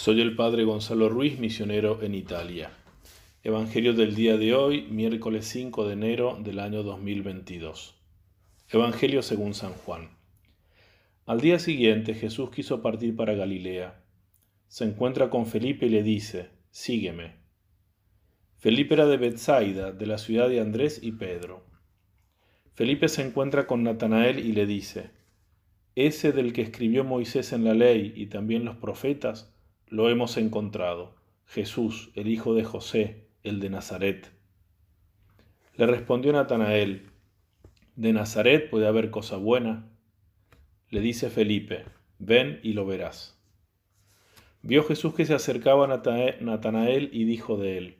Soy el Padre Gonzalo Ruiz, misionero en Italia. Evangelio del día de hoy, miércoles 5 de enero del año 2022. Evangelio según San Juan. Al día siguiente Jesús quiso partir para Galilea. Se encuentra con Felipe y le dice, Sígueme. Felipe era de Bethsaida, de la ciudad de Andrés y Pedro. Felipe se encuentra con Natanael y le dice, Ese del que escribió Moisés en la ley y también los profetas, lo hemos encontrado, Jesús, el hijo de José, el de Nazaret. Le respondió Natanael, ¿de Nazaret puede haber cosa buena? Le dice Felipe, ven y lo verás. Vio Jesús que se acercaba a Natanael y dijo de él,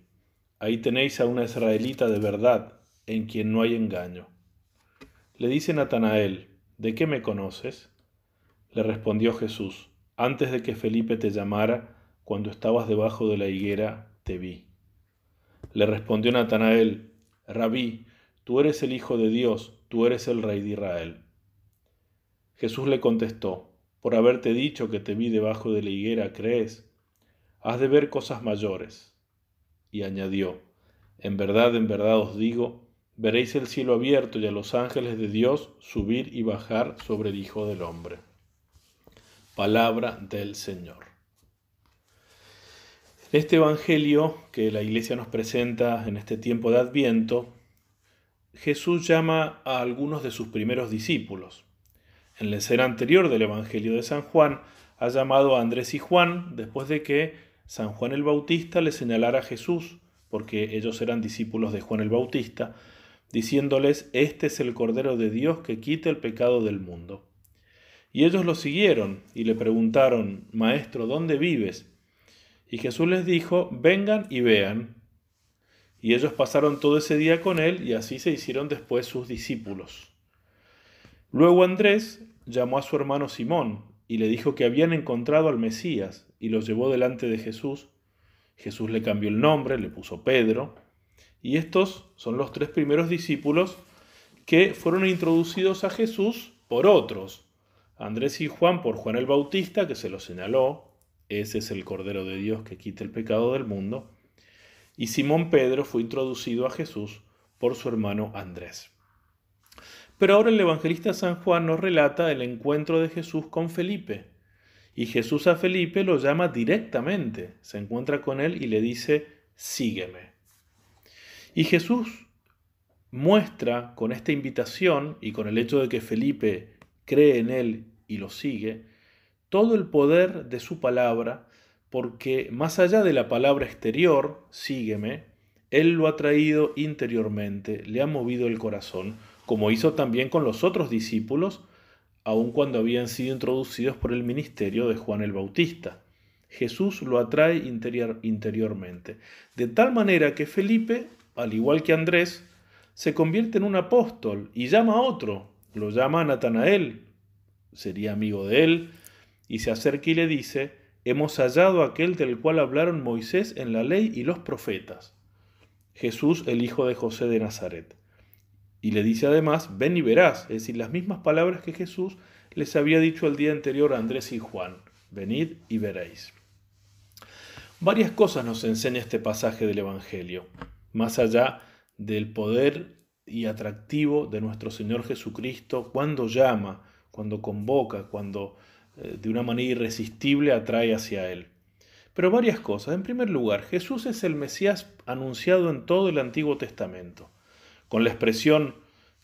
ahí tenéis a una israelita de verdad, en quien no hay engaño. Le dice Natanael, ¿de qué me conoces? Le respondió Jesús, antes de que Felipe te llamara, cuando estabas debajo de la higuera, te vi. Le respondió Natanael, Rabí, tú eres el Hijo de Dios, tú eres el Rey de Israel. Jesús le contestó, por haberte dicho que te vi debajo de la higuera, ¿crees? Has de ver cosas mayores. Y añadió, en verdad, en verdad os digo, veréis el cielo abierto y a los ángeles de Dios subir y bajar sobre el Hijo del Hombre. Palabra del Señor. Este Evangelio que la Iglesia nos presenta en este tiempo de Adviento, Jesús llama a algunos de sus primeros discípulos. En la escena anterior del Evangelio de San Juan, ha llamado a Andrés y Juan después de que San Juan el Bautista le señalara a Jesús, porque ellos eran discípulos de Juan el Bautista, diciéndoles, Este es el Cordero de Dios que quita el pecado del mundo. Y ellos lo siguieron y le preguntaron, Maestro, ¿dónde vives? Y Jesús les dijo, vengan y vean. Y ellos pasaron todo ese día con él y así se hicieron después sus discípulos. Luego Andrés llamó a su hermano Simón y le dijo que habían encontrado al Mesías y lo llevó delante de Jesús. Jesús le cambió el nombre, le puso Pedro. Y estos son los tres primeros discípulos que fueron introducidos a Jesús por otros, Andrés y Juan por Juan el Bautista, que se lo señaló, ese es el Cordero de Dios que quita el pecado del mundo, y Simón Pedro fue introducido a Jesús por su hermano Andrés. Pero ahora el evangelista San Juan nos relata el encuentro de Jesús con Felipe, y Jesús a Felipe lo llama directamente, se encuentra con él y le dice, sígueme. Y Jesús muestra con esta invitación y con el hecho de que Felipe cree en Él y lo sigue, todo el poder de su palabra, porque más allá de la palabra exterior, sígueme, Él lo ha traído interiormente, le ha movido el corazón, como hizo también con los otros discípulos, aun cuando habían sido introducidos por el ministerio de Juan el Bautista. Jesús lo atrae interior, interiormente, de tal manera que Felipe, al igual que Andrés, se convierte en un apóstol y llama a otro, lo llama Natanael, sería amigo de él, y se acerca y le dice, hemos hallado aquel del cual hablaron Moisés en la ley y los profetas, Jesús el hijo de José de Nazaret. Y le dice además, ven y verás, es decir, las mismas palabras que Jesús les había dicho el día anterior a Andrés y Juan, venid y veréis. Varias cosas nos enseña este pasaje del Evangelio, más allá del poder y atractivo de nuestro Señor Jesucristo cuando llama, cuando convoca, cuando eh, de una manera irresistible atrae hacia Él. Pero varias cosas. En primer lugar, Jesús es el Mesías anunciado en todo el Antiguo Testamento. Con la expresión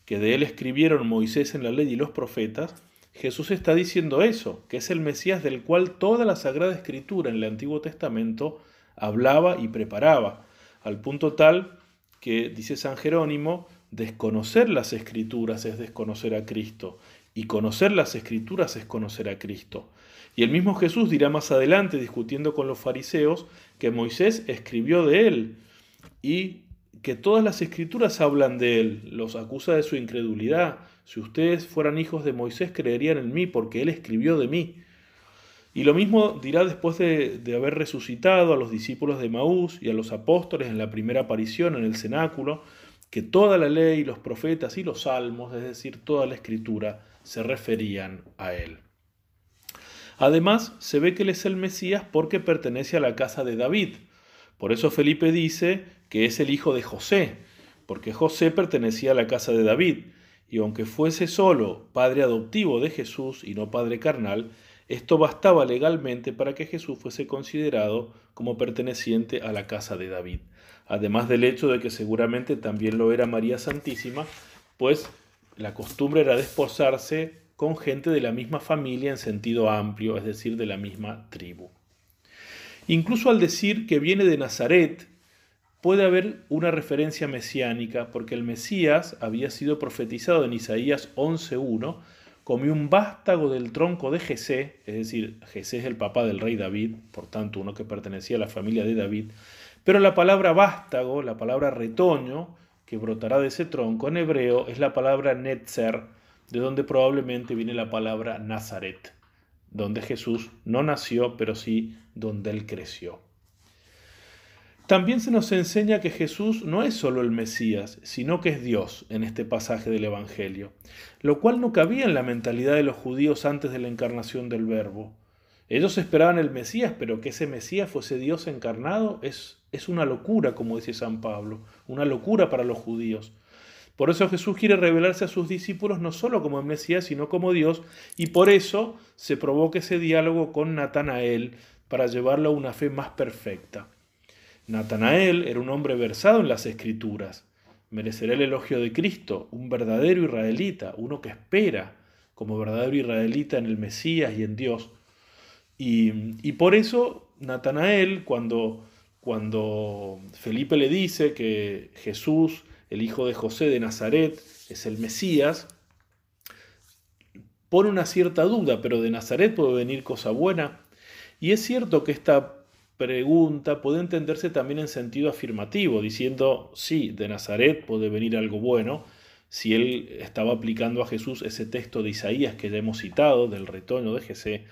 que de Él escribieron Moisés en la ley y los profetas, Jesús está diciendo eso, que es el Mesías del cual toda la Sagrada Escritura en el Antiguo Testamento hablaba y preparaba, al punto tal que, dice San Jerónimo, Desconocer las escrituras es desconocer a Cristo y conocer las escrituras es conocer a Cristo. Y el mismo Jesús dirá más adelante, discutiendo con los fariseos, que Moisés escribió de él y que todas las escrituras hablan de él, los acusa de su incredulidad. Si ustedes fueran hijos de Moisés, creerían en mí porque él escribió de mí. Y lo mismo dirá después de, haber resucitado a los discípulos de Maús y a los apóstoles en la primera aparición en el cenáculo, que toda la ley, los profetas y los salmos, es decir, toda la escritura, se referían a él. Además, se ve que él es el Mesías porque pertenece a la casa de David. Por eso Felipe dice que es el hijo de José, porque José pertenecía a la casa de David, y aunque fuese solo padre adoptivo de Jesús y no padre carnal, esto bastaba legalmente para que Jesús fuese considerado como perteneciente a la casa de David, además del hecho de que seguramente también lo era María Santísima, pues la costumbre era desposarse con gente de la misma familia en sentido amplio, es decir, de la misma tribu. Incluso al decir que viene de Nazaret, puede haber una referencia mesiánica, porque el Mesías había sido profetizado en Isaías 11.1 como un vástago del tronco de Jesé, es decir, Jesé es el papá del rey David, por tanto uno que pertenecía a la familia de David, pero la palabra vástago, la palabra retoño, que brotará de ese tronco en hebreo, es la palabra netzer, de donde probablemente viene la palabra Nazaret, donde Jesús no nació, pero sí donde él creció. También se nos enseña que Jesús no es solo el Mesías, sino que es Dios en este pasaje del Evangelio, lo cual no cabía en la mentalidad de los judíos antes de la encarnación del Verbo. Ellos esperaban el Mesías, pero que ese Mesías fuese Dios encarnado es, es una locura, como dice San Pablo, una locura para los judíos. Por eso Jesús quiere revelarse a sus discípulos no solo como el Mesías, sino como Dios, y por eso se provoca ese diálogo con Natanael para llevarlo a una fe más perfecta. Natanael era un hombre versado en las escrituras. Merecerá el elogio de Cristo, un verdadero israelita, uno que espera como verdadero israelita en el Mesías y en Dios. Y, por eso Natanael, cuando, cuando Felipe le dice que Jesús, el hijo de José de Nazaret, es el Mesías, pone una cierta duda, pero de Nazaret puede venir cosa buena. Y es cierto que esta pregunta puede entenderse también en sentido afirmativo, diciendo, sí, de Nazaret puede venir algo bueno, si él estaba aplicando a Jesús ese texto de Isaías que ya hemos citado, del retoño de Jesé,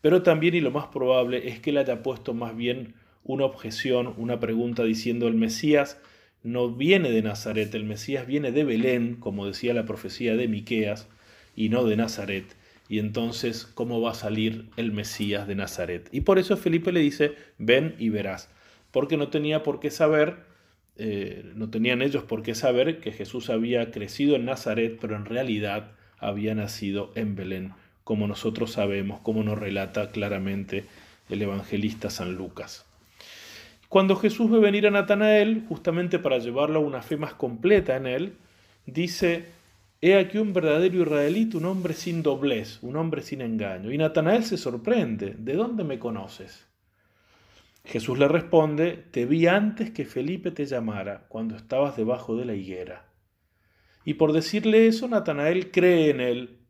pero también y lo más probable es que él haya puesto más bien una objeción, una pregunta diciendo el Mesías no viene de Nazaret, el Mesías viene de Belén, como decía la profecía de Miqueas, y no de Nazaret. Y entonces, ¿cómo va a salir el Mesías de Nazaret? Y por eso Felipe le dice, ven y verás, porque no tenía por qué saber, eh, no tenían ellos por qué saber que Jesús había crecido en Nazaret, pero en realidad había nacido en Belén como nosotros sabemos, como nos relata claramente el evangelista San Lucas. Cuando Jesús ve venir a Natanael, justamente para llevarlo a una fe más completa en él, dice, He aquí un verdadero israelita, un hombre sin doblez, un hombre sin engaño. Y Natanael se sorprende, ¿de dónde me conoces? Jesús le responde, Te vi antes que Felipe te llamara, cuando estabas debajo de la higuera. Y por decirle eso, Natanael cree en él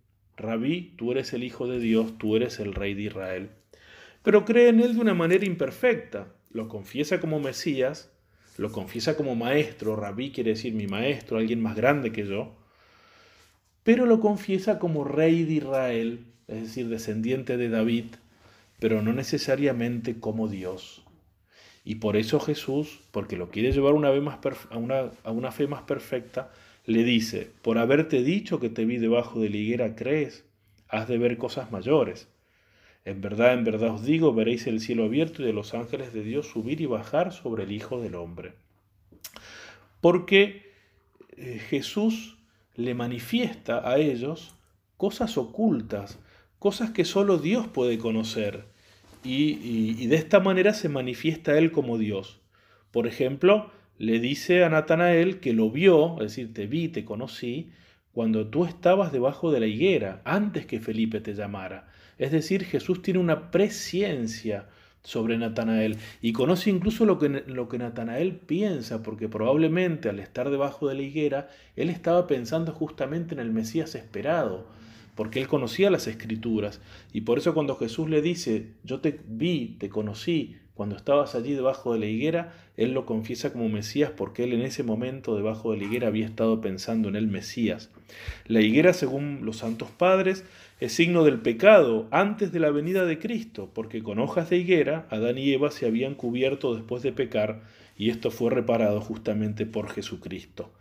Rabí, tú eres el Hijo de Dios, tú eres el Rey de Israel. Pero cree en Él de una manera imperfecta. Lo confiesa como Mesías, lo confiesa como maestro, Rabí quiere decir mi maestro, alguien más grande que yo, pero lo confiesa como Rey de Israel, es decir, descendiente de David, pero no necesariamente como Dios. Y por eso Jesús, porque lo quiere llevar una vez más a, una, a una fe más perfecta, le dice, por haberte dicho que te vi debajo de la higuera, crees, has de ver cosas mayores. En verdad, en verdad os digo, veréis el cielo abierto y de los ángeles de Dios subir y bajar sobre el Hijo del Hombre. Porque eh, Jesús le manifiesta a ellos cosas ocultas, cosas que solo Dios puede conocer. Y, y de esta manera se manifiesta Él como Dios. Por ejemplo, le dice a Natanael que lo vio, es decir, te vi, te conocí, cuando tú estabas debajo de la higuera, antes que Felipe te llamara. Es decir, Jesús tiene una presciencia sobre Natanael y conoce incluso lo que, lo que Natanael piensa, porque probablemente al estar debajo de la higuera, él estaba pensando justamente en el Mesías esperado, porque él conocía las escrituras y por eso cuando Jesús le dice, yo te vi, te conocí, cuando estabas allí debajo de la higuera, él lo confiesa como Mesías porque él en ese momento debajo de la higuera había estado pensando en el Mesías. La higuera, según los santos padres, es signo del pecado antes de la venida de Cristo, porque con hojas de higuera Adán y Eva se habían cubierto después de pecar y esto fue reparado justamente por Jesucristo.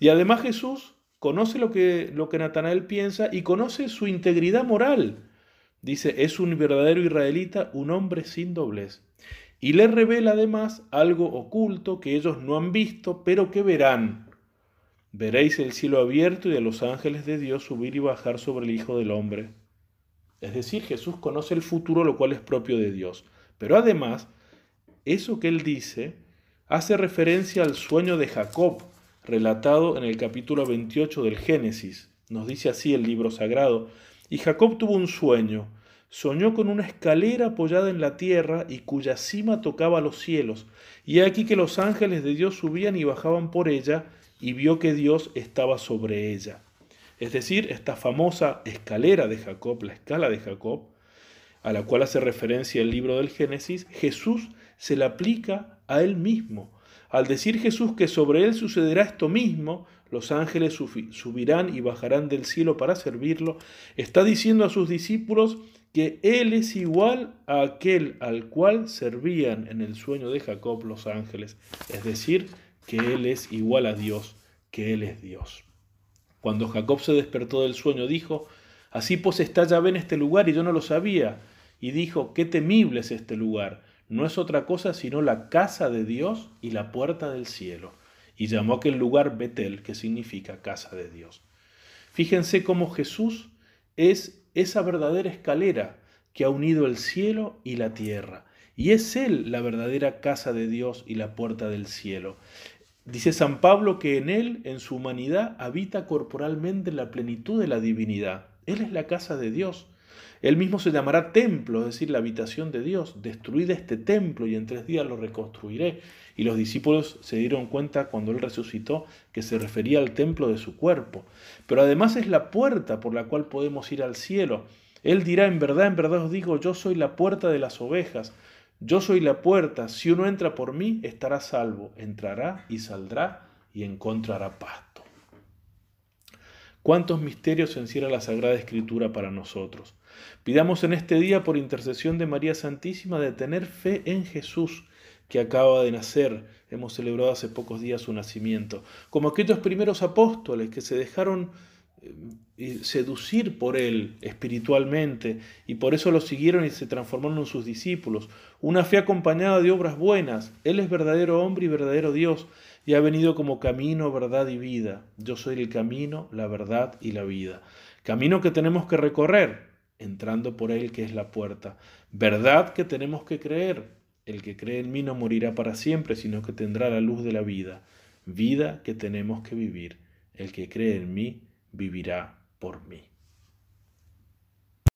Y además Jesús conoce lo que, lo que Natanael piensa y conoce su integridad moral. dice, es un verdadero israelita, un hombre sin doblez. Y le revela además algo oculto que ellos no han visto, pero que verán. Veréis el cielo abierto y a los ángeles de Dios subir y bajar sobre el Hijo del Hombre. Es decir, Jesús conoce el futuro, lo cual es propio de Dios. Pero además, eso que él dice hace referencia al sueño de Jacob, relatado en el capítulo 28 del Génesis. Nos dice así el libro sagrado. Y Jacob tuvo un sueño. Soñó con una escalera apoyada en la tierra y cuya cima tocaba los cielos. Y aquí que los ángeles de Dios subían y bajaban por ella, y vio que Dios estaba sobre ella. Es decir, esta famosa escalera de Jacob, la escala de Jacob, a la cual hace referencia el libro del Génesis, Jesús se la aplica a él mismo. Al decir Jesús que sobre él sucederá esto mismo, los ángeles subirán y bajarán del cielo para servirlo, está diciendo a sus discípulos que él es igual a aquel al cual servían en el sueño de Jacob los ángeles, es decir, que él es igual a Dios, que él es Dios. Cuando Jacob se despertó del sueño, dijo, Así pues está Yahvé en este lugar y yo no lo sabía. Y dijo, qué temible es este lugar. No es otra cosa sino la casa de Dios y la puerta del cielo. Y llamó aquel lugar Betel, que significa casa de Dios. Fíjense cómo Jesús es esa verdadera escalera que ha unido el cielo y la tierra. Y es Él la verdadera casa de Dios y la puerta del cielo. Dice San Pablo que en Él, en su humanidad, habita corporalmente la plenitud de la divinidad. Él es la casa de Dios. Él mismo se llamará templo, es decir, la habitación de Dios. Destruid este templo y en tres días lo reconstruiré. Y los discípulos se dieron cuenta cuando Él resucitó que se refería al templo de su cuerpo. Pero además es la puerta por la cual podemos ir al cielo. Él dirá, en verdad, en verdad os digo, yo soy la puerta de las ovejas. Yo soy la puerta, si uno entra por mí, estará salvo, entrará y saldrá y encontrará pasto. ¿Cuántos misterios encierra la Sagrada Escritura para nosotros? Pidamos en este día, por intercesión de María Santísima, de tener fe en Jesús, que acaba de nacer. Hemos celebrado hace pocos días su nacimiento. Como aquellos primeros apóstoles que se dejaron seducir por él espiritualmente y por eso lo siguieron y se transformaron en sus discípulos. Una fe acompañada de obras buenas. Él es verdadero hombre y verdadero Dios y ha venido como camino, verdad y vida. Yo soy el camino, la verdad y la vida. Camino que tenemos que recorrer entrando por él que es la puerta. Verdad que tenemos que creer. El que cree en mí no morirá para siempre, sino que tendrá la luz de la vida. Vida que tenemos que vivir. El que cree en mí vivirá por mí.